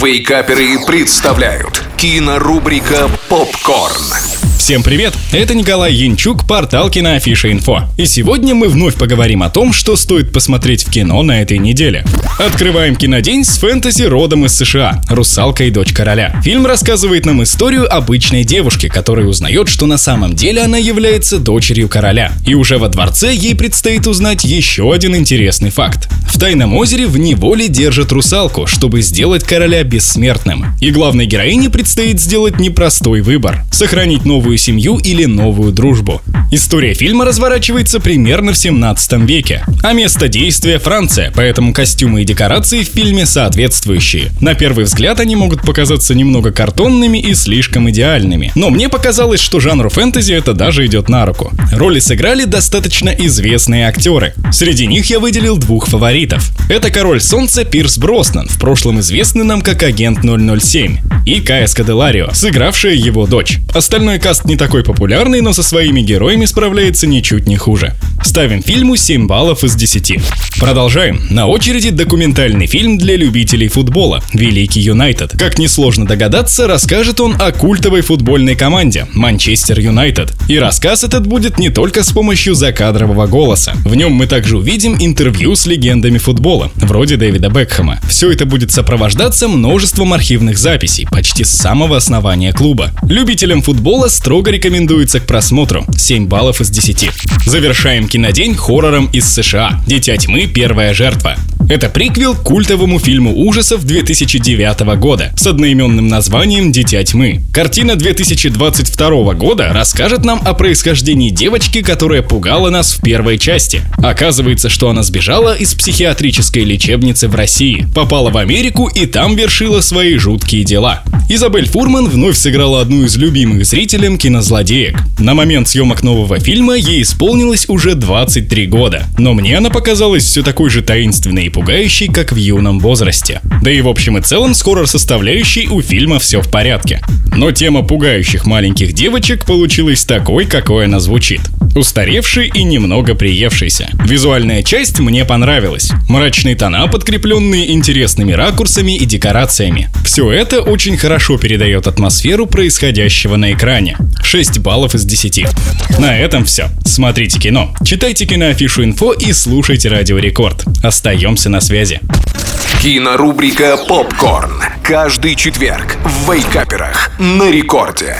Вейкаперы представляют кинорубрика «Попкорн». Всем привет! Это Николай Янчук, портал Киноафиша Инфо. И сегодня мы вновь поговорим о том, что стоит посмотреть в кино на этой неделе. Открываем кинодень с фэнтези родом из США «Русалка и дочь короля». Фильм рассказывает нам историю обычной девушки, которая узнает, что на самом деле она является дочерью короля. И уже во дворце ей предстоит узнать еще один интересный факт. В Тайном озере в неволе держат русалку, чтобы сделать короля бессмертным. И главной героине предстоит сделать непростой выбор – сохранить новую семью или новую дружбу. История фильма разворачивается примерно в 17 веке, а место действия – Франция, поэтому костюмы и декорации в фильме соответствующие. На первый взгляд они могут показаться немного картонными и слишком идеальными, но мне показалось, что жанру фэнтези это даже идет на руку. Роли сыграли достаточно известные актеры. Среди них я выделил двух фаворитов. Это Король Солнца Пирс Броснан, в прошлом известный нам как Агент 007, и Кая Скаделарио, сыгравшая его дочь. Остальной каст не такой популярный, но со своими героями справляется ничуть не хуже. Ставим фильму 7 баллов из 10. Продолжаем. На очереди документальный фильм для любителей футбола «Великий Юнайтед». Как несложно догадаться, расскажет он о культовой футбольной команде «Манчестер Юнайтед». И рассказ этот будет не только с помощью закадрового голоса. В нем мы также увидим интервью с легендами футбола, вроде Дэвида Бекхэма. Все это будет сопровождаться множеством архивных записей, почти с самого основания клуба. Любителям футбола строго рекомендуется к просмотру 7 баллов из 10. Завершаем кинодень хоррором из США «Дитя тьмы. Первая жертва». Это приквел к культовому фильму ужасов 2009 года с одноименным названием «Дитя тьмы». Картина 2022 года расскажет нам о происхождении девочки, которая пугала нас в первой части. Оказывается, что она сбежала из психиатрической лечебницы в России, попала в Америку и там вершила свои жуткие дела. Изабель Фурман вновь сыграла одну из любимых зрителям кинозлодеек. На момент съемок нового фильма ей исполнилось уже 23 года, но мне она показалась все такой же таинственной и пугающей, как в юном возрасте. Да и в общем и целом с хоррор-составляющей у фильма все в порядке. Но тема пугающих маленьких девочек получилась такой, какой она звучит. Устаревший и немного приевшийся. Визуальная часть мне понравилась. Мрачные тона, подкрепленные интересными ракурсами и декорациями. Все это очень хорошо передает атмосферу происходящего на экране. 6 баллов из 10. На этом все. Смотрите кино, читайте киноафишу инфо и слушайте Радио Рекорд. Остаемся на связи. Кинорубрика «Попкорн». Каждый четверг в Вейкаперах на рекорде.